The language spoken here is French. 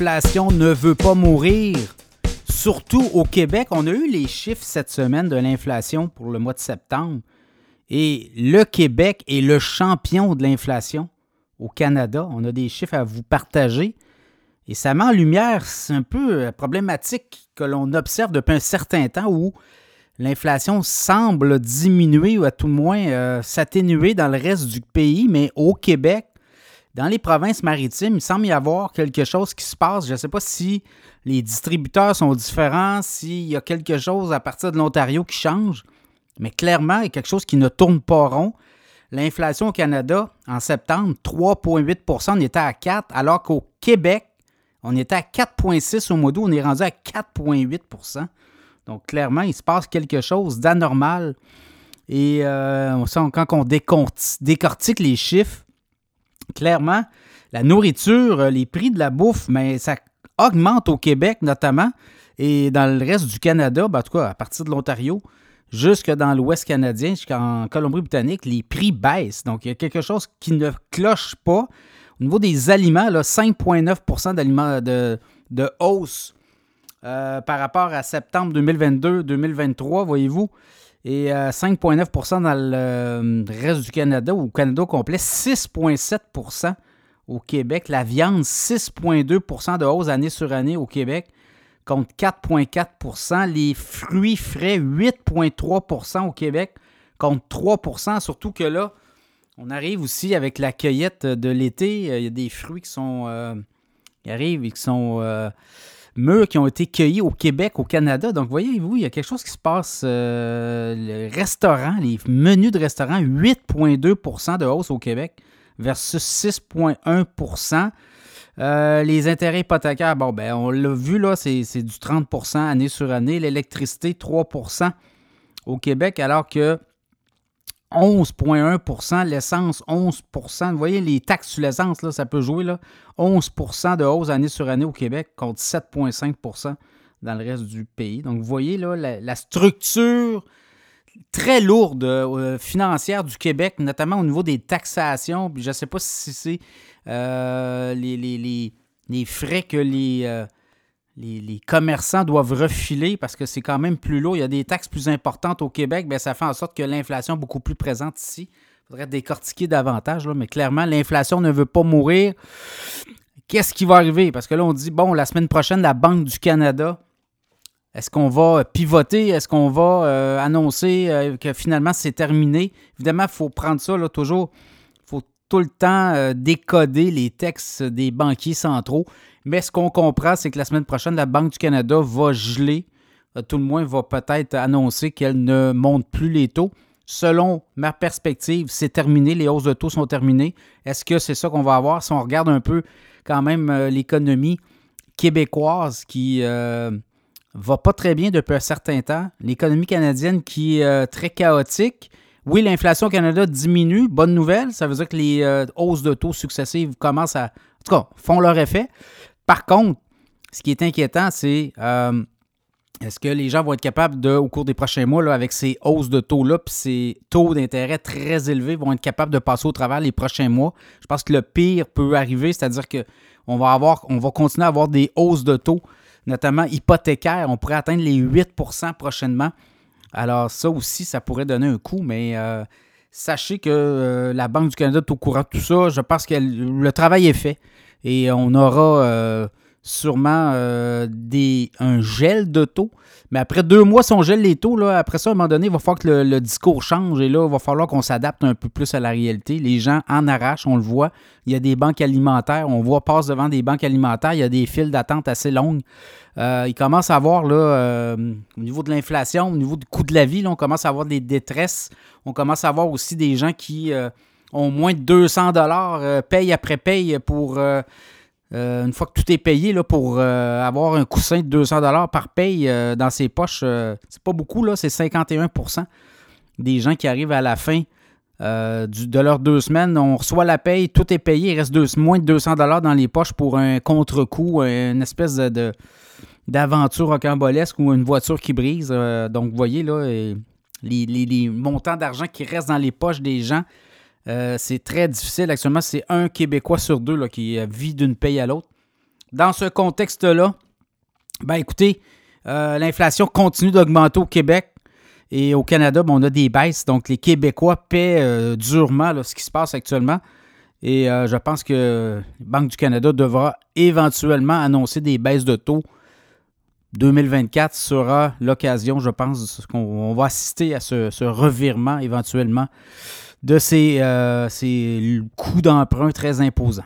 L'inflation ne veut pas mourir. Surtout au Québec, on a eu les chiffres cette semaine de l'inflation pour le mois de septembre. Et le Québec est le champion de l'inflation au Canada. On a des chiffres à vous partager. Et ça met en lumière, c'est un peu euh, problématique que l'on observe depuis un certain temps où l'inflation semble diminuer ou à tout le moins euh, s'atténuer dans le reste du pays, mais au Québec, dans les provinces maritimes, il semble y avoir quelque chose qui se passe. Je ne sais pas si les distributeurs sont différents, s'il y a quelque chose à partir de l'Ontario qui change, mais clairement, il y a quelque chose qui ne tourne pas rond. L'inflation au Canada, en septembre, 3,8% on était à 4 alors qu'au Québec, on était à 4,6 au mois d'août, on est rendu à 4,8% Donc, clairement, il se passe quelque chose d'anormal. Et euh, quand on décortique les chiffres, clairement, la nourriture, les prix de la bouffe, mais ça augmente au Québec notamment. Et dans le reste du Canada, ben, en tout cas, à partir de l'Ontario, jusque dans l'Ouest canadien, jusqu'en Colombie-Britannique, les prix baissent. Donc, il y a quelque chose qui ne cloche pas. Au niveau des aliments, 5,9% d'aliments de, de, hausse euh, par rapport à septembre 2022-2023, voyez-vous. Et 5,9% euh, dans le euh, reste du Canada, ou au Canada complet, 6,7% au Québec. La viande, 6,2% de hausse année sur année au Québec, contre 4,4% Les fruits frais, 8,3% au Québec, contre 3% Surtout que là, on arrive aussi avec la cueillette de l'été. Il y a des fruits qui sont. Euh, qui arrivent et qui sont. Mûrs, qui ont été cueillis au Québec, au Canada. Donc, voyez-vous, il y a quelque chose qui se passe. Euh, le restaurant, les menus de restaurant, 8,2% de hausse au Québec versus 6,1% les intérêts hypothécaires, bon, ben, on l'a vu, là, c'est du 30% année sur année. L'électricité, 3% au Québec, alors que 11,1% l'essence 11% Vous voyez, les taxes sur l'essence, ça peut jouer. Là, 11% de hausse année sur année au Québec contre 7,5% dans le reste du pays. Donc, vous voyez là, la, structure très lourde euh, financière du Québec, notamment au niveau des taxations. Je ne sais pas si c'est euh, les, frais que les, euh, les, commerçants doivent refiler parce que c'est quand même plus lourd. Il y a des taxes plus importantes au Québec. Bien, ça fait en sorte que l'inflation est beaucoup plus présente ici. Il faudrait décortiquer davantage, mais clairement, l'inflation ne veut pas mourir. Qu'est-ce qui va arriver? Parce que là, on dit, bon, la semaine prochaine, la Banque du Canada, est-ce qu'on va pivoter? Est-ce qu'on va euh, annoncer euh, que finalement c'est terminé? Évidemment, il faut prendre ça là, toujours. Il faut tout le temps euh, décoder les textes des banquiers centraux. Mais ce qu'on comprend, c'est que la semaine prochaine, la Banque du Canada va geler, euh, tout le moins va peut-être annoncer qu'elle ne monte plus les taux. Selon ma perspective, c'est terminé, les hausses de taux sont terminées. Est-ce que c'est ça qu'on va avoir? Si on regarde un peu quand même euh, l'économie québécoise qui euh, va pas très bien depuis un certain temps, l'économie canadienne qui est très chaotique. Oui, l'inflation au Canada diminue, bonne nouvelle, ça veut dire que les hausses de taux successives commencent à, en tout cas, font leur effet. Par contre, ce qui est inquiétant, c'est euh, est-ce que les gens vont être capables de, au cours des prochains mois, avec ces hausses de taux-là, puis ces taux d'intérêt très élevés, vont être capables de passer au travers les prochains mois? Je pense que le pire peut arriver, c'est-à-dire qu'on va on va continuer à avoir des hausses de taux, notamment hypothécaires. On pourrait atteindre les 8% prochainement. Alors, ça aussi, ça pourrait donner un coup, mais euh, sachez que euh, la Banque du Canada est au courant de tout ça. Je pense que le travail est fait et on aura euh, sûrement euh, des, un gel de taux. Mais après deux mois, si on gèle les taux, là, après ça, à un moment donné, il va falloir que le, discours change et là, il va falloir qu'on s'adapte un peu plus à la réalité. Les gens en arrachent, on le voit. Il y a des banques alimentaires, on voit passe devant des banques alimentaires, il y a des files d'attente assez longues. Euh, il commence à avoir, là, au niveau de l'inflation, au niveau du coût de la vie, on commence à avoir des détresses. On commence à avoir aussi des gens qui ont moins de 200 dollars euh, paye après paye pour euh, euh, une fois que tout est payé là, pour avoir un coussin de 200 dollars par paye dans ses poches. c'est pas beaucoup là, c'est 51% des gens qui arrivent à la fin de leurs deux semaines. On reçoit la paye, tout est payé, il reste moins de 200 dollars dans les poches pour un contre-coup, une espèce de, d'aventure rocambolesque ou une voiture qui brise. donc, vous voyez là, les, les montants d'argent qui restent dans les poches des gens euh, c'est très difficile. Actuellement, c'est un Québécois sur deux là, qui vit d'une paye à l'autre. dans ce contexte-là, ben écoutez, euh, l'inflation continue d'augmenter au Québec et au Canada, ben, on a des baisses. Donc, les Québécois paient euh, durement ce qui se passe actuellement. Et euh, je pense que la Banque du Canada devra éventuellement annoncer des baisses de taux. 2024 sera l'occasion, je pense, qu'on va assister à ce, revirement éventuellement de ces, ces coûts d'emprunt très imposants.